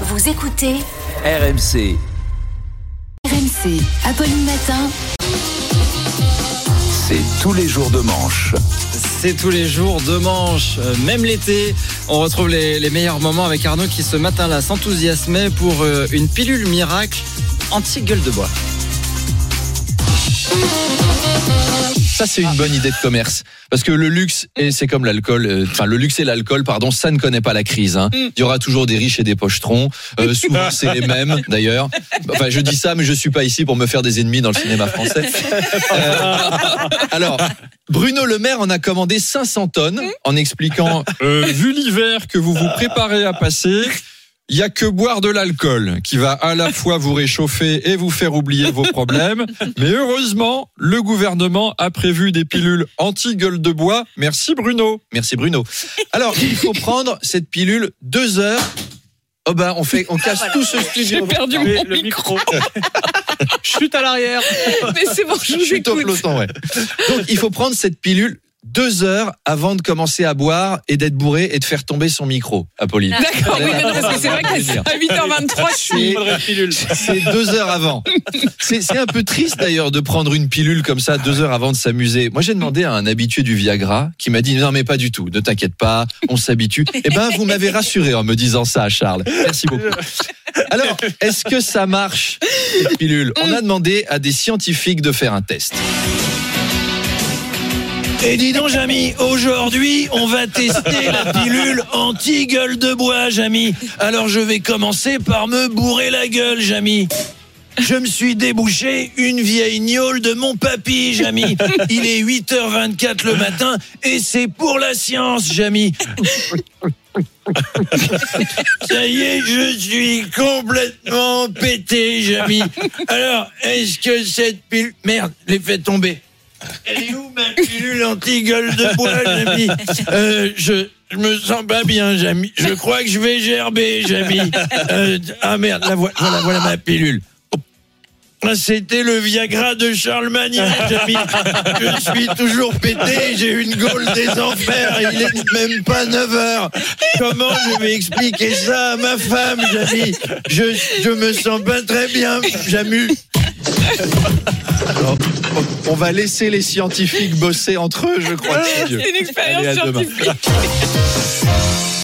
Vous écoutez RMC. RMC, Apolline Matin. C'est tous les jours de manche. C'est tous les jours de manche, Euh, même l'été. On retrouve les, les meilleurs moments avec Arnaud qui ce matin-là s'enthousiasmait pour euh, une pilule miracle anti-gueule de bois. Ça, c'est une bonne idée de commerce. Parce que le luxe, et c'est comme l'alcool, euh, enfin, le luxe et l'alcool, pardon, ça ne connaît pas la crise. hein. Il y aura toujours des riches et des pochetrons. Euh, souvent, c'est les mêmes, d'ailleurs. Enfin, je dis ça, mais je suis pas ici pour me faire des ennemis dans le cinéma français. Euh, alors, Bruno Le Maire en a commandé 500 tonnes en expliquant Euh, vu l'hiver que vous vous préparez à passer, il y a que boire de l'alcool qui va à la fois vous réchauffer et vous faire oublier vos problèmes. Mais heureusement, le gouvernement a prévu des pilules anti-gueule de bois. Merci Bruno. Merci Bruno. Alors, il faut prendre cette pilule deux heures. Oh ben, on fait, on casse tout ce studio. perdu mon micro. Chute à l'arrière. Mais c'est bon, je vous Chute au peloton, ouais. Donc, il faut prendre cette pilule deux heures avant de commencer à boire et d'être bourré et de faire tomber son micro, Apolline. D'accord, oui, mais non, parce que c'est vrai qu'à 8h23, je suis. C'est deux heures avant. C'est c'est un peu triste d'ailleurs de prendre une pilule comme ça deux heures avant de s'amuser. Moi j'ai demandé à un habitué du Viagra qui m'a dit non mais pas du tout, ne t'inquiète pas, on s'habitue. Eh ben vous m'avez rassuré en me disant ça, Charles. Merci beaucoup. Alors est-ce que ça marche cette pilule? On a demandé à des scientifiques de faire un test. Et dis donc, Jamy, aujourd'hui, on va tester la pilule anti-gueule de bois, Jamy. Alors, je vais commencer par me bourrer la gueule, Jamy. Je me suis débouché une vieille gnôle de mon papy, Jamy. Il est 8h24 le matin et c'est pour la science, Jamy. Ça y est, je suis complètement pété, Jamy. Alors, est-ce que cette pilule... Merde, l'ai fait tomber. Elle est où ma pilule anti-gueule de bois, Jamy euh, je, je me sens pas bien, Jamy. Je crois que je vais gerber, Jamy. Euh, ah merde, la voilà, voilà, voilà ma pilule. Ah, C'était le Viagra de Charlemagne, Jamy. Je suis toujours pété, j'ai une gaule des enfers, et il est même pas 9 heures. Comment je vais expliquer ça à ma femme, Jamy je, je me sens pas très bien, Jamy. Alors, on- va laisser les scientifiques bosser entre eux, je crois. C'est une expérience scientifique.